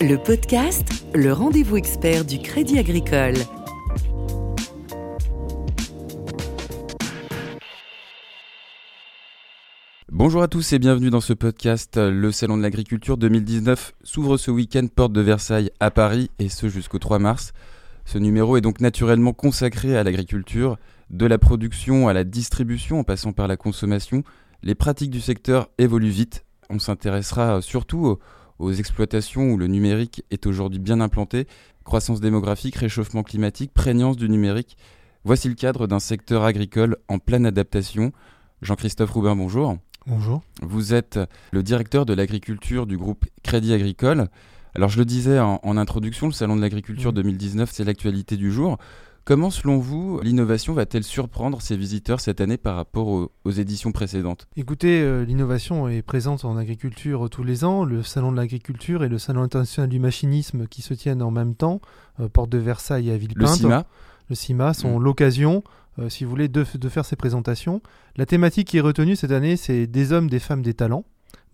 Le podcast, le rendez-vous expert du Crédit Agricole. Bonjour à tous et bienvenue dans ce podcast. Le Salon de l'Agriculture 2019 s'ouvre ce week-end porte de Versailles à Paris et ce jusqu'au 3 mars. Ce numéro est donc naturellement consacré à l'agriculture, de la production à la distribution en passant par la consommation. Les pratiques du secteur évoluent vite. On s'intéressera surtout aux exploitations où le numérique est aujourd'hui bien implanté. Croissance démographique, réchauffement climatique, prégnance du numérique. Voici le cadre d'un secteur agricole en pleine adaptation. Jean-Christophe Roubin, bonjour. Bonjour. Vous êtes le directeur de l'agriculture du groupe Crédit Agricole. Alors je le disais en, introduction, le Salon de l'agriculture 2019, c'est l'actualité du jour. Comment, selon vous, l'innovation va-t-elle surprendre ses visiteurs cette année par rapport aux, éditions précédentes? Écoutez, euh, l'innovation est présente en agriculture tous les ans. Le Salon de l'agriculture et le Salon international du machinisme qui se tiennent en même temps, euh, porte de Versailles à Villepinte. Le CIMA? Le CIMA sont mm. l'occasion euh, si vous voulez, de, faire ces présentations. La thématique qui est retenue cette année, c'est des hommes, des femmes, des talents.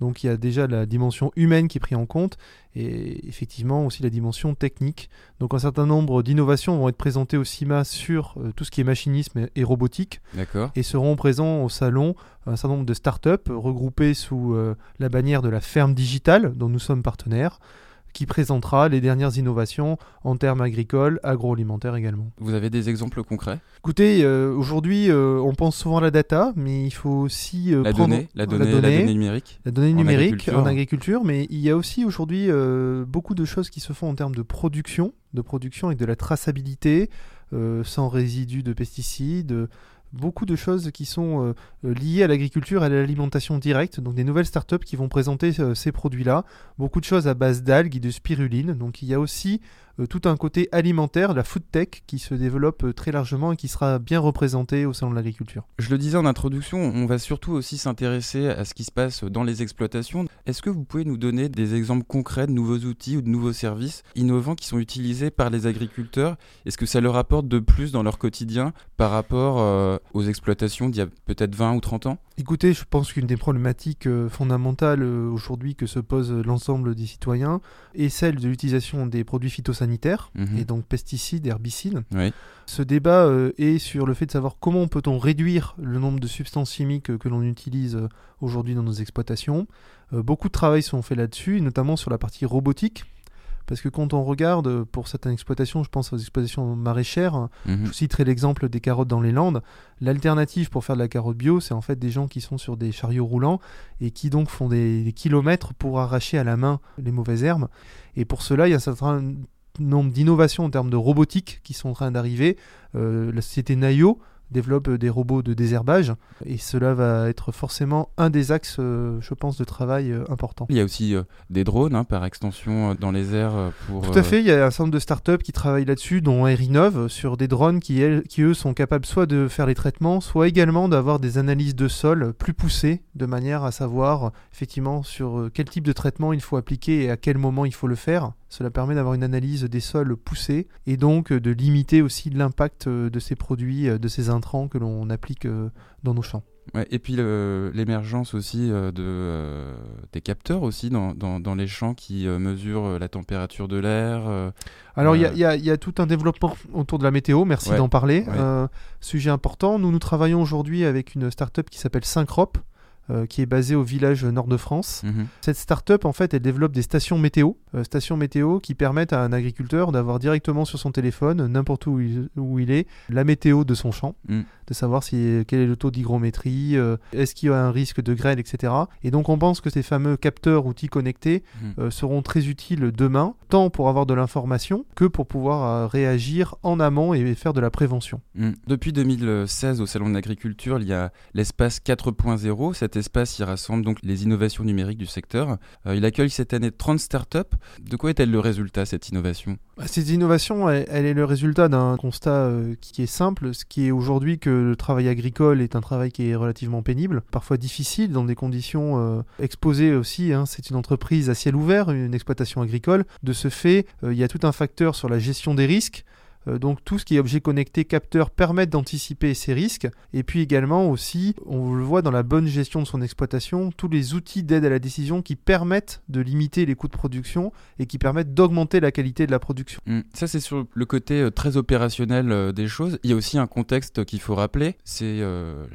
Donc il y a déjà la dimension humaine qui est prise en compte et effectivement aussi la dimension technique. Donc un certain nombre d'innovations vont être présentées au CIMA sur euh, tout ce qui est machinisme et, robotique. Et seront présents au salon un certain nombre de startups regroupées sous euh, la bannière de la ferme digitale dont nous sommes partenaires qui présentera les dernières innovations en termes agricoles, agroalimentaires également. Vous avez des exemples concrets? Écoutez, euh, aujourd'hui, euh, on pense souvent à la data, mais il faut aussi euh, la, prendre donnée, la, donnée, la, donnée, numérique. La donnée numérique en agriculture, mais il y a aussi aujourd'hui beaucoup de choses qui se font en termes de production, de production et de la traçabilité, sans résidus de pesticides beaucoup de choses qui sont euh, euh, liées à l'agriculture et à l'alimentation directe, donc des nouvelles startups qui vont présenter euh, ces produits-là, beaucoup de choses à base d'algues et de spiruline, donc il y a aussi tout un côté alimentaire, la food tech, qui se développe euh, très largement et qui sera bien représenté au Salon de l'agriculture. Je le disais en introduction, on va surtout aussi s'intéresser à ce qui se passe dans les exploitations. Est-ce que vous pouvez nous donner des exemples concrets de nouveaux outils ou de nouveaux services innovants qui sont utilisés par les agriculteurs? Est-ce que ça leur apporte de plus dans leur quotidien par rapport euh, aux exploitations d'il y a peut-être 20 ou 30 ans? Écoutez, je pense qu'une des problématiques fondamentales aujourd'hui que se pose l'ensemble des citoyens est celle de l'utilisation des produits phytosanitaires Mhm. et donc pesticides, herbicides. Ce débat euh, est sur le fait de savoir comment peut-on réduire le nombre de substances chimiques que l'on utilise euh, aujourd'hui dans nos exploitations. Euh, beaucoup de travail sont faits là-dessus, notamment sur la partie robotique. Parce que quand on regarde, pour certaines exploitations, je pense aux exploitations maraîchères, mhm. je citerai l'exemple des carottes dans les Landes, l'alternative pour faire de la carotte bio, c'est en fait des gens qui sont sur des chariots roulants et qui donc font des, des kilomètres pour arracher à la main les mauvaises herbes. Et pour cela, il y a un certain nombre d'innovations en termes de robotique qui sont en train d'arriver. Euh, la société Nayo développe des robots de désherbage et cela va être forcément un des axes, euh, je pense, de travail euh, important. Il y a aussi des drones hein, par extension dans les airs pour. Tout à fait, il y a un certain nombre de startups qui travaillent là-dessus, dont Airinov, sur des drones qui, qui eux sont capables soit de faire les traitements, soit également d'avoir des analyses de sol plus poussées, de manière à savoir effectivement sur quel type de traitement il faut appliquer et à quel moment il faut le faire cela permet d'avoir une analyse des sols poussée et donc de limiter aussi l'impact euh, de ces produits, euh, de ces intrants que l'on applique euh, dans nos champs. et puis l'émergence aussi de, des capteurs aussi dans, dans, les champs qui mesurent la température de l'air. Alors il y, y, a tout un développement autour de la météo, merci d'en parler. sujet important, nous nous travaillons aujourd'hui avec une start-up qui s'appelle Syncrop. Euh, qui est basée au village nord de France. Mhm. Cette start-up, en fait, elle développe des stations météo, euh, stations météo qui permettent à un agriculteur d'avoir directement sur son téléphone, n'importe où, où, il est, la météo de son champ, mm. de savoir si, quel est le taux d'hygrométrie, euh, est-ce qu'il y a un risque de grêle, etc. Et donc, on pense que ces fameux capteurs outils connectés mm. seront très utiles demain, tant pour avoir de l'information que pour pouvoir réagir en amont et faire de la prévention. Mm. Depuis 2016, au Salon de l'Agriculture, il y a l'espace 4.0, cette espace, il rassemble donc les innovations numériques du secteur. Euh, il accueille cette année 30 startups. De quoi est-elle le résultat, cette innovation? Bah, Cette innovation, elle, est le résultat d'un constat euh, qui est simple, ce qui est aujourd'hui que le travail agricole est un travail qui est relativement pénible, parfois difficile, dans des conditions euh, exposées aussi. Hein. C'est une entreprise à ciel ouvert, une exploitation agricole. De ce fait, il y a tout un facteur sur la gestion des risques, donc tout ce qui est objet connecté, capteur, permet d'anticiper ces risques. Et puis également aussi, on le voit dans la bonne gestion de son exploitation, tous les outils d'aide à la décision qui permettent de limiter les coûts de production et qui permettent d'augmenter la qualité de la production. Mmh. Ça c'est sur le côté euh, très opérationnel euh, des choses. Il y a aussi un contexte qu'il faut rappeler, c'est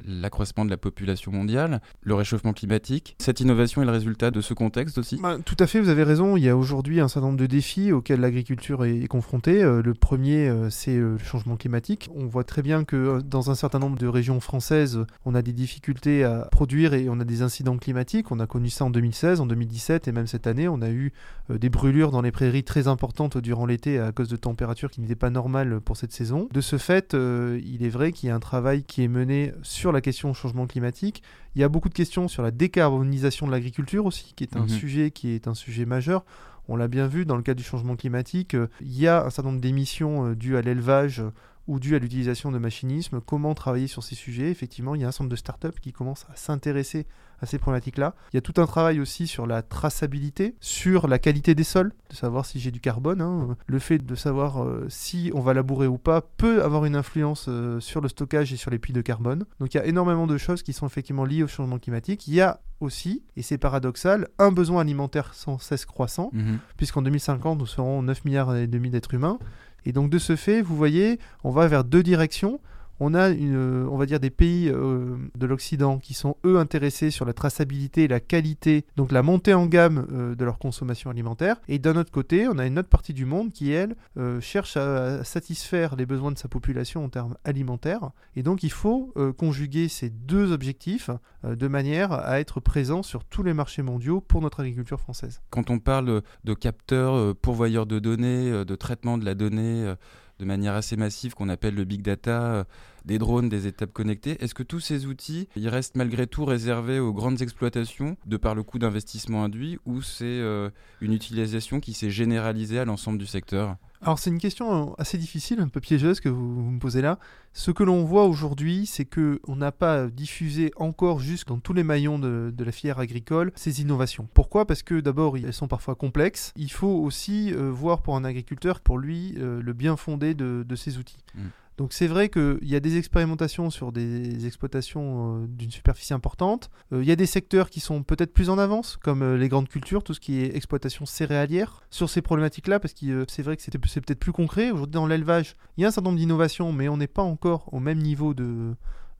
l'accroissement de la population mondiale, le réchauffement climatique. Cette innovation est le résultat de ce contexte aussi bah, Tout à fait, vous avez raison. Il y a aujourd'hui un certain nombre de défis auxquels l'agriculture est, confrontée. le premier, euh, c'est euh, le changement climatique. On voit très bien que euh, dans un certain nombre de régions françaises, on a des difficultés à produire et on a des incidents climatiques. On a connu ça en 2016, en 2017 et même cette année, on a eu des brûlures dans les prairies très importantes durant l'été à cause de températures qui n'étaient pas normales pour cette saison. De ce fait, il est vrai qu'il y a un travail qui est mené sur la question changement climatique. Il y a beaucoup de questions sur la décarbonisation de l'agriculture aussi, qui est un mhm. sujet qui est un sujet majeur. On l'a bien vu dans le cas du changement climatique, euh, il y a un certain nombre d'émissions euh, dues à l'élevage euh, ou dues à l'utilisation de machinisme. Comment travailler sur ces sujets? Effectivement, il y a un certain nombre de startups qui commencent à s'intéresser à ces problématiques-là. Il y a tout un travail aussi sur la traçabilité, sur la qualité des sols, de savoir si j'ai du carbone. Hein. Le fait de savoir si on va labourer ou pas peut avoir une influence sur le stockage et sur les puits de carbone. Donc il y a énormément de choses qui sont effectivement liées au changement climatique. Il y a aussi, et c'est paradoxal, un besoin alimentaire sans cesse croissant, mhm. puisqu'en 2050, nous serons 9 milliards et demi d'êtres humains. Et donc de ce fait, vous voyez, on va vers deux directions on a on va dire des pays euh, de l'Occident qui sont eux intéressés sur la traçabilité la qualité, donc la montée en gamme euh, de leur consommation alimentaire. Et d'un autre côté, on a une autre partie du monde qui elle euh, cherche à, satisfaire les besoins de sa population en termes alimentaires. Et donc il faut conjuguer ces deux objectifs de manière à être présent sur tous les marchés mondiaux pour notre agriculture française. Quand on parle de capteurs, pourvoyeurs de données, de traitement de la donnée de manière assez massive qu'on appelle le big data, euh, des drones, des étapes connectées. Est-ce que tous ces outils, ils restent malgré tout réservés aux grandes exploitations de par le coût d'investissement induit ou c'est euh, une utilisation qui s'est généralisée à l'ensemble du secteur? Alors c'est une question euh, assez difficile, un peu piégeuse que vous, me posez là. Ce que l'on voit aujourd'hui, c'est que on n'a pas diffusé encore jusque dans tous les maillons de, la filière agricole ces innovations. Pourquoi? Parce que d'abord elles sont parfois complexes. Il faut aussi euh, voir pour un agriculteur, pour lui, euh, le bien fondé de, ces outils. Mmh. Donc c'est vrai qu'il y a des expérimentations sur des exploitations euh, d'une superficie importante. Euh, il y a des secteurs qui sont peut-être plus en avance, comme euh, les grandes cultures, tout ce qui est exploitation céréalière, sur ces problématiques-là, parce que c'est vrai que c'est peut-être plus concret. Aujourd'hui dans l'élevage, il y a un certain nombre d'innovations, mais on n'est pas encore au même niveau de,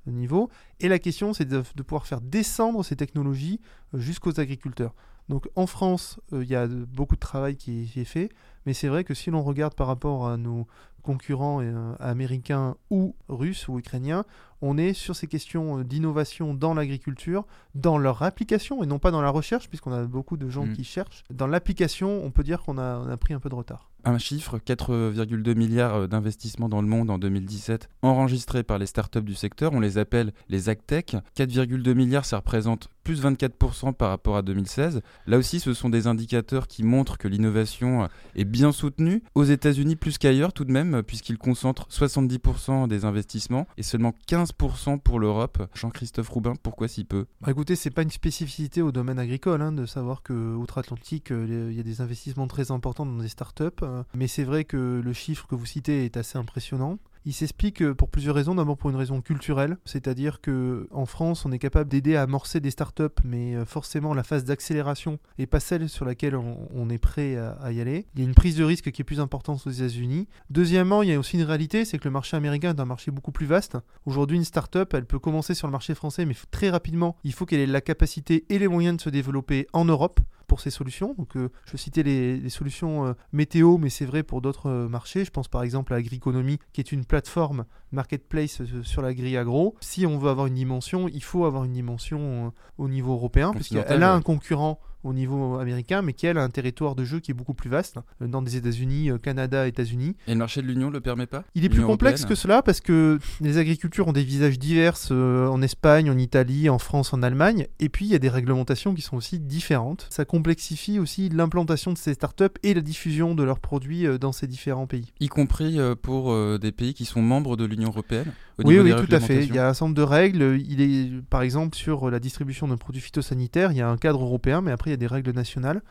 niveau. Et la question, c'est de, pouvoir faire descendre ces technologies jusqu'aux agriculteurs. Donc en France, il y a beaucoup de travail qui est fait, mais c'est vrai que si l'on regarde par rapport à nos concurrents euh, américains ou russes ou ukrainiens, on est sur ces questions euh, d'innovation dans l'agriculture, dans leur application et non pas dans la recherche, puisqu'on a beaucoup de gens mm. qui cherchent. Dans l'application, on peut dire qu'on a, a pris un peu de retard. Un chiffre, 4,2 milliards euh, d'investissements dans le monde en 2017 enregistrés par les startups du secteur, on les appelle les AgTech. 4,2 milliards, ça représente plus 24% par rapport à 2016. Là aussi, ce sont des indicateurs qui montrent que l'innovation est bien soutenue. Aux États-Unis, plus qu'ailleurs tout de même, puisqu'ils concentrent 70% des investissements et seulement 15% pour l'Europe. Jean-Christophe Roubin, pourquoi si peu? Bah Écoutez, c'est pas une spécificité au domaine agricole hein, de savoir que outre-Atlantique, euh, il y a des investissements très importants dans des startups. Euh, mais c'est vrai que le chiffre que vous citez est assez impressionnant. Il s'explique euh, pour plusieurs raisons. D'abord pour une raison culturelle, c'est-à-dire que en France, on est capable d'aider à amorcer des startups, mais euh, forcément la phase d'accélération n'est pas celle sur laquelle on, est prêt à, y aller. Il y a une prise de risque qui est plus importante aux États-Unis. Deuxièmement, il y a aussi une réalité, c'est que le marché américain est un marché beaucoup plus vaste. Aujourd'hui, une startup, elle peut commencer sur le marché français, mais très rapidement, il faut qu'elle ait la capacité et les moyens de se développer en Europe pour ces solutions. Donc, euh, je citais les, les solutions météo, mais c'est vrai pour d'autres marchés. Je pense par exemple à Agriconomie, qui est une plateforme marketplace sur la grille agro. Si on veut avoir une dimension, il faut avoir une dimension au niveau européen, puisqu'elle a un concurrent au niveau américain, mais qui a un territoire de jeu qui est beaucoup plus vaste, euh, dans des États-Unis, euh, Canada, États-Unis. Et le marché de l'Union ne le permet pas Il est plus complexe que cela parce que les agricultures ont des visages divers euh, en Espagne, en Italie, en France, en Allemagne, et puis il y a des réglementations qui sont aussi différentes. Ça complexifie aussi l'implantation de ces startups et la diffusion de leurs produits dans ces différents pays. Y compris pour des pays qui sont membres de l'Union européenne oui, oui, tout à fait. Il y a un certain nombre de règles. Il est, par exemple, sur la distribution de produits phytosanitaires, il y a un cadre européen, mais après, il y a des règles nationales.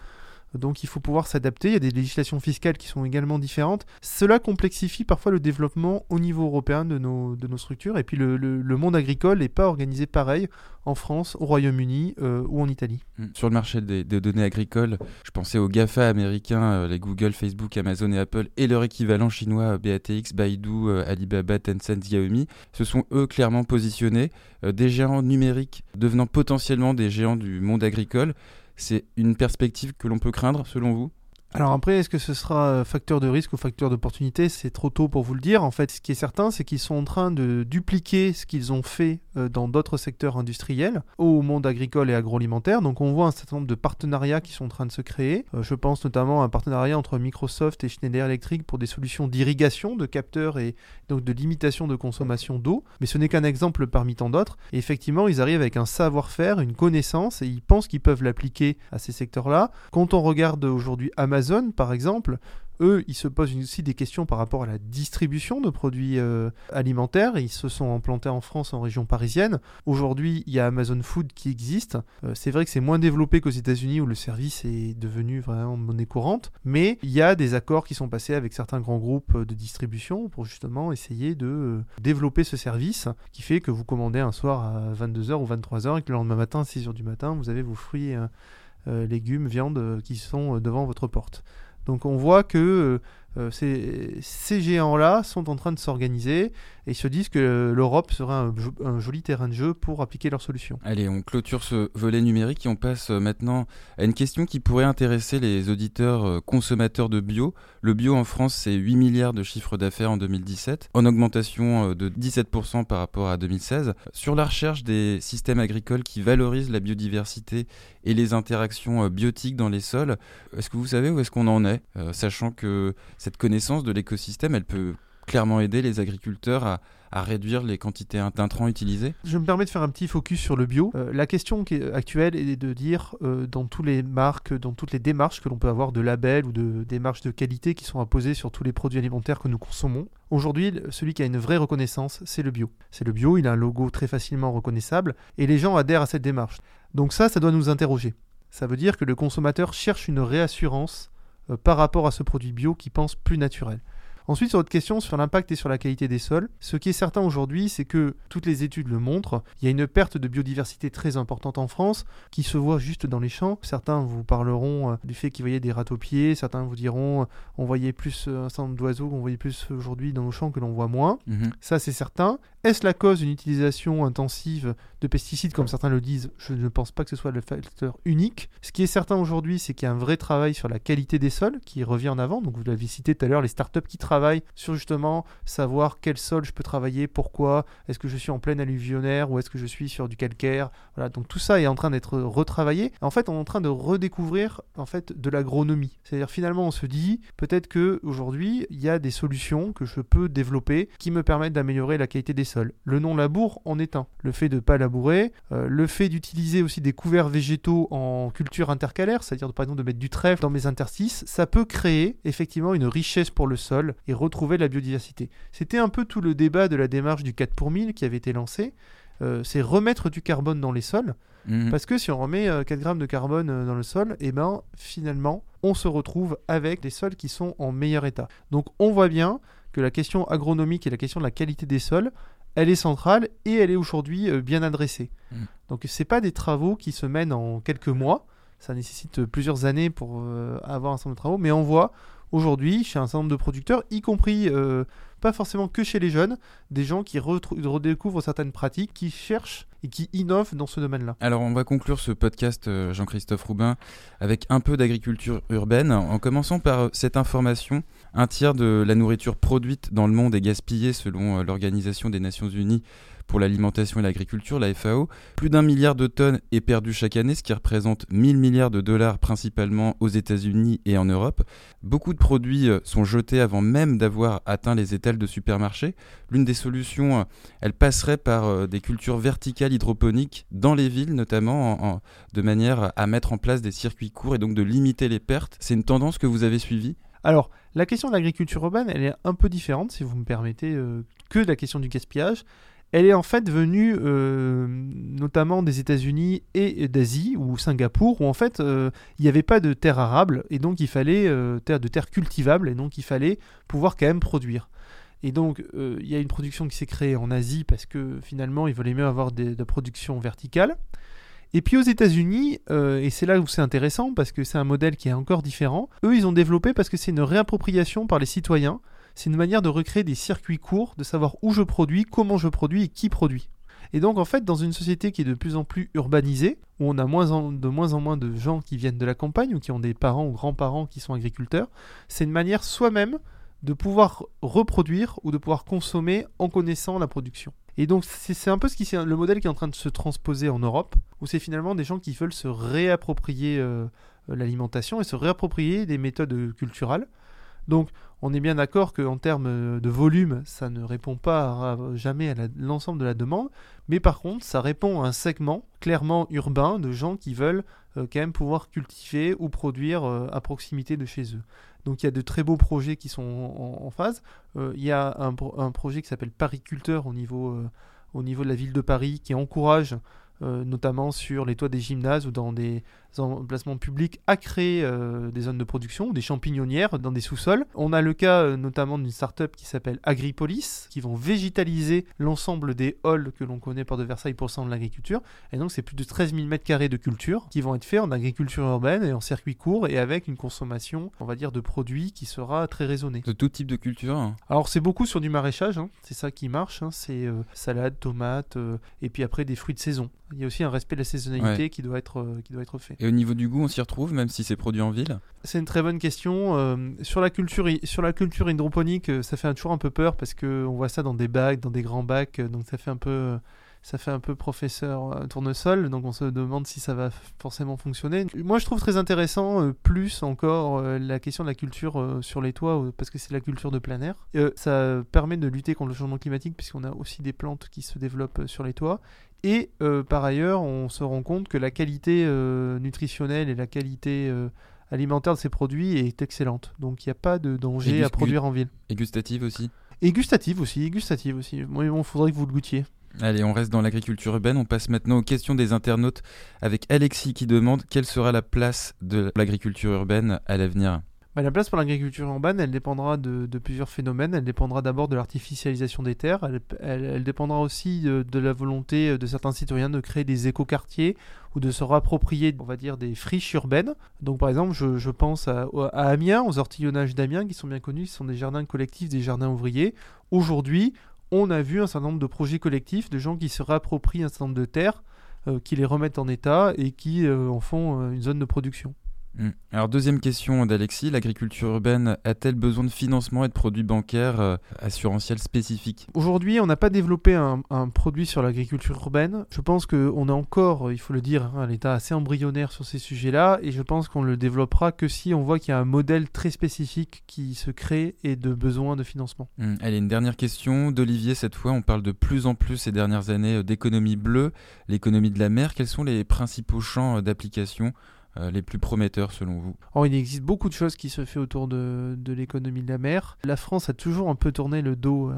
Donc il faut pouvoir s'adapter. Il y a des législations fiscales qui sont également différentes. Cela complexifie parfois le développement au niveau européen de nos, de nos structures. Et puis le, le, monde agricole n'est pas organisé pareil en France, au Royaume-Uni euh, ou en Italie. Hmm. Sur le marché des, données agricoles, je pensais aux GAFA américains, euh, les Google, Facebook, Amazon et Apple, et leur équivalent chinois euh, BATX, Baidu, Alibaba, Tencent, Xiaomi. Ce sont eux clairement positionnés, des géants numériques devenant potentiellement des géants du monde agricole. C'est une perspective que l'on peut craindre selon vous? Alors après, est-ce que ce sera euh, facteur de risque ou facteur d'opportunité? C'est trop tôt pour vous le dire. En fait, ce qui est certain, c'est qu'ils sont en train de dupliquer ce qu'ils ont fait euh, dans d'autres secteurs industriels au monde agricole et agroalimentaire. Donc on voit un certain nombre de partenariats qui sont en train de se créer. Euh, je pense notamment à un partenariat entre Microsoft et Schneider Electric pour des solutions d'irrigation de capteurs et donc de limitation de consommation d'eau. Mais ce n'est qu'un exemple parmi tant d'autres. Et effectivement, ils arrivent avec un savoir-faire, une connaissance et ils pensent qu'ils peuvent l'appliquer à ces secteurs-là. Quand on regarde aujourd'hui Amazon, Amazon, par exemple, eux, ils se posent aussi des questions par rapport à la distribution de produits euh, alimentaires. Ils se sont implantés en France, en région parisienne. Aujourd'hui, il y a Amazon Food qui existe. Euh, c'est vrai que c'est moins développé qu'aux États-Unis où le service est devenu vraiment monnaie courante. Mais il y a des accords qui sont passés avec certains grands groupes de distribution pour justement essayer de euh, développer ce service qui fait que vous commandez un soir à 22h ou 23h et que le lendemain matin, à 6h du matin, vous avez vos fruits euh, légumes, viandes euh, qui sont euh, devant votre porte. Donc on voit que ces, ces géants-là sont en train de s'organiser et se disent que l'Europe sera un, joli terrain de jeu pour appliquer leurs solutions. Allez, on clôture ce volet numérique et on passe euh, maintenant à une question qui pourrait intéresser les auditeurs euh, consommateurs de bio. Le bio en France, c'est 8 milliards de chiffre d'affaires en 2017, en augmentation euh, de 17% par rapport à 2016. Sur la recherche des systèmes agricoles qui valorisent la biodiversité et les interactions biotiques dans les sols, est-ce que vous savez où est-ce qu'on en est, sachant que cette connaissance de l'écosystème, elle peut clairement aider les agriculteurs à, réduire les quantités d'intrants utilisées Je me permets de faire un petit focus sur le bio. Euh, la question qui est actuelle est de dire euh, dans toutes les marques, dans toutes les démarches que l'on peut avoir de labels ou de démarches de qualité qui sont imposées sur tous les produits alimentaires que nous consommons. Aujourd'hui, celui qui a une vraie reconnaissance, c'est le bio. C'est le bio, il a un logo très facilement reconnaissable et les gens adhèrent à cette démarche. Donc ça, ça doit nous interroger. Ça veut dire que le consommateur cherche une réassurance euh, par rapport à ce produit bio qui pense plus naturel. Ensuite, sur votre question sur l'impact et sur la qualité des sols, ce qui est certain aujourd'hui, c'est que toutes les études le montrent, il y a une perte de biodiversité très importante en France qui se voit juste dans les champs. Certains vous parleront euh, du fait qu'ils voyaient des rats-aux-pieds, certains vous diront euh, on voyait plus euh, un certain nombre d'oiseaux qu'on voyait plus aujourd'hui dans nos champs que l'on voit moins. Mhm. Ça, c'est certain. Est-ce la cause d'une utilisation intensive de pesticides, comme certains le disent? Je ne pense pas que ce soit le facteur unique. Ce qui est certain aujourd'hui, c'est qu'il y a un vrai travail sur la qualité des sols qui revient en avant. Donc, vous l'avez cité tout à l'heure, les startups qui travaillent sur justement savoir quel sol je peux travailler, pourquoi, est-ce que je suis en pleine alluvionnaire ou est-ce que je suis sur du calcaire? Voilà, donc tout ça est en train d'être retravaillé. En fait, on est en train de redécouvrir en fait de l'agronomie. C'est-à-dire finalement, on se dit peut-être que aujourd'hui, il y a des solutions que je peux développer qui me permettent d'améliorer la qualité des sols. Le non-labour en est un. Le fait de ne pas labourer, euh, le fait d'utiliser aussi des couverts végétaux en culture intercalaire, c'est-à-dire par exemple de mettre du trèfle dans mes interstices, ça peut créer effectivement une richesse pour le sol et retrouver la biodiversité. C'était un peu tout le débat de la démarche du 4 pour 1000 qui avait été lancé. Euh, c'est remettre du carbone dans les sols. Mhm. Parce que si on remet 4 euh, grammes de carbone dans le sol, et eh ben finalement, on se retrouve avec des sols qui sont en meilleur état. Donc on voit bien que la question agronomique et la question de la qualité des sols elle est centrale et elle est aujourd'hui euh, bien adressée. Mm. Donc ce pas des travaux qui se mènent en quelques mois, ça nécessite plusieurs années pour euh, avoir un certain nombre de travaux, mais on voit aujourd'hui chez un certain nombre de producteurs, y compris euh, pas forcément que chez les jeunes, des gens qui redécouvrent certaines pratiques, qui cherchent et qui innovent dans ce domaine-là. Alors on va conclure ce podcast, euh, Jean-Christophe Roubin, avec un peu d'agriculture urbaine, en commençant par euh, cette information. Un tiers de la nourriture produite dans le monde est gaspillée selon l'Organisation des Nations Unies pour l'alimentation et l'agriculture, la FAO. Plus d'un milliard de tonnes est perdu chaque année, ce qui représente 1000 milliards de dollars principalement aux États-Unis et en Europe. Beaucoup de produits euh, sont jetés avant même d'avoir atteint les étals de supermarché. L'une des solutions, euh, elle passerait par euh, des cultures verticales hydroponiques dans les villes, notamment de manière à mettre en place des circuits courts et donc de limiter les pertes. C'est une tendance que vous avez suivie? Alors, la question de l'agriculture urbaine, elle est un peu différente, si vous me permettez, que de la question du gaspillage elle est en fait venue euh, notamment des États-Unis et d'Asie ou Singapour où en fait il n'y avait pas de terre arable et donc il fallait terre de terre cultivable et donc il fallait pouvoir quand même produire. Et donc, il y a une production qui s'est créée en Asie parce que finalement, ils voulaient mieux avoir de la production verticale. Et puis aux États-Unis, euh, et c'est là où c'est intéressant parce que c'est un modèle qui est encore différent, eux ils ont développé parce que c'est une réappropriation par les citoyens, c'est une manière de recréer des circuits courts, de savoir où je produis, comment je produis et qui produit. Et donc en fait, dans une société qui est de plus en plus urbanisée, où on a de moins en moins de gens qui viennent de la campagne ou qui ont des parents ou grands-parents qui sont agriculteurs, c'est une manière soi-même de pouvoir reproduire ou de pouvoir consommer en connaissant la production. Et donc c'est un peu le modèle qui est en train de se transposer en Europe, où c'est finalement des gens qui veulent se réapproprier euh, l'alimentation et se réapproprier des méthodes culturelles. Donc on est bien d'accord qu'en termes de volume, ça ne répond pas jamais à l'ensemble de la demande, mais par contre, ça répond à un segment clairement urbain de gens qui veulent euh, quand même pouvoir cultiver ou produire euh, à proximité de chez eux. Donc il y a de très beaux projets qui sont en, phase. Euh, il y a un, projet qui s'appelle Pariculteur au au niveau de la ville de Paris qui encourage notamment sur les toits des gymnases ou dans des emplacements publics à créer euh, des zones de production, des champignonnières dans des sous-sols. On a le cas euh, notamment d'une start-up qui s'appelle Agripolis, qui vont végétaliser l'ensemble des halls que l'on connaît par de Versailles pour cent de l'agriculture. Et donc c'est plus de 13 000 m2 de culture qui vont être faits en agriculture urbaine et en circuit court et avec une consommation, on va dire, de produits qui sera très raisonnée. De tout type de culture hein. Alors c'est beaucoup sur du maraîchage, hein. c'est ça qui marche, hein. c'est euh, salade, tomate, et puis après des fruits de saison. Il y a aussi un respect de la saisonnalité qui, doit être, qui doit être fait. Et au niveau du goût, on s'y retrouve, même si c'est produit en ville C'est une très bonne question. Euh, sur, la culture, sur la culture hydroponique, euh, ça fait toujours un peu peur parce qu'on voit ça dans des bacs, dans des grands bacs, euh, donc ça fait un peu ça fait un peu professeur tournesol, donc on se demande si ça va forcément fonctionner. Moi, je trouve très intéressant, plus encore, la question de la culture sur les toits, parce que c'est la culture de plein air. ça permet de lutter contre le changement climatique, puisqu'on a aussi des plantes qui se développent sur les toits. Et euh, par ailleurs, on se rend compte que la qualité euh, nutritionnelle et la qualité euh, alimentaire de ces produits est excellente. Donc il n'y a pas de danger à produire en ville. Et gustative aussi Et gustative aussi, et gustative aussi. Il faudrait que vous le goûtiez. Allez, on reste dans l'agriculture urbaine. On passe maintenant aux questions des internautes avec Alexis qui demande quelle sera la place de l'agriculture urbaine à l'avenir. Bah, la place pour l'agriculture urbaine, elle dépendra de, plusieurs phénomènes. Elle dépendra d'abord de l'artificialisation des terres. Elle, dépendra aussi de, la volonté de certains citoyens de créer des écoquartiers ou de se rapproprier, on va dire, des friches urbaines. Donc, par exemple, je, pense à, Amiens, aux ortillonnages d'Amiens, qui sont bien connus. Ce sont des jardins collectifs, des jardins ouvriers. Aujourd'hui, on a vu un certain nombre de projets collectifs de gens qui se rapproprient un certain nombre de terres, euh, qui les remettent en état et qui euh, en font euh, une zone de production. Mm. Alors deuxième question d'Alexis, l'agriculture urbaine a-t-elle besoin de financement et de produits bancaires euh, assurantiels spécifiques? Aujourd'hui, on n'a pas développé un, produit sur l'agriculture urbaine. Je pense qu'on est encore, il faut le dire, hein, à l'état assez embryonnaire sur ces sujets-là, et je pense qu'on le développera que si on voit qu'il y a un modèle très spécifique qui se crée et de besoin de financement. Mm. Allez, une dernière question d'Olivier cette fois. On parle de plus en plus ces dernières années euh, d'économie bleue, l'économie de la mer. Quels sont les principaux champs euh, d'application les plus prometteurs selon vous oh, Il existe beaucoup de choses qui se font autour de, l'économie de la mer. La France a toujours un peu tourné le dos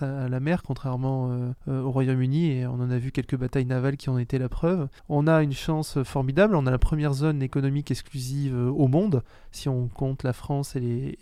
à, la mer, contrairement euh, euh, au Royaume-Uni, et on en a vu quelques batailles navales qui en étaient la preuve. On a une chance formidable, on a la première zone économique exclusive au monde, si on compte la France et,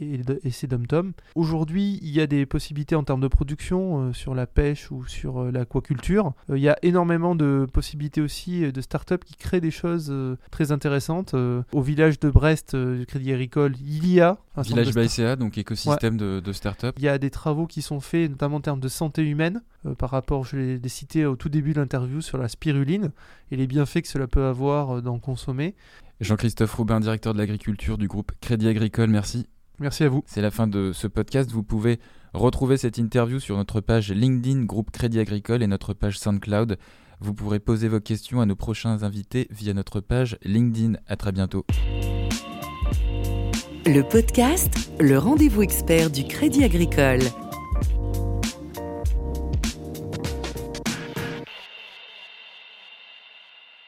ses dom Aujourd'hui, il y a des possibilités en termes de production sur la pêche ou sur l'aquaculture. il y a énormément de possibilités aussi de start-up qui créent des choses très intéressantes euh, au village de Brest euh, du Crédit Agricole, il y a un village BICA, donc écosystème de, start-up. Il y a des travaux qui sont faits, notamment en termes de santé humaine, euh, par rapport, je l'ai cité au tout début de l'interview, sur la spiruline et les bienfaits que cela peut avoir dans consommer. Jean-Christophe Roubin, directeur de l'agriculture du groupe Crédit Agricole, merci. Merci à vous. C'est la fin de ce podcast. Vous pouvez retrouver cette interview sur notre page LinkedIn Groupe Crédit Agricole et notre page SoundCloud. Vous pourrez poser vos questions à nos prochains invités via notre page LinkedIn. À très bientôt. Le podcast, le rendez-vous expert du Crédit Agricole.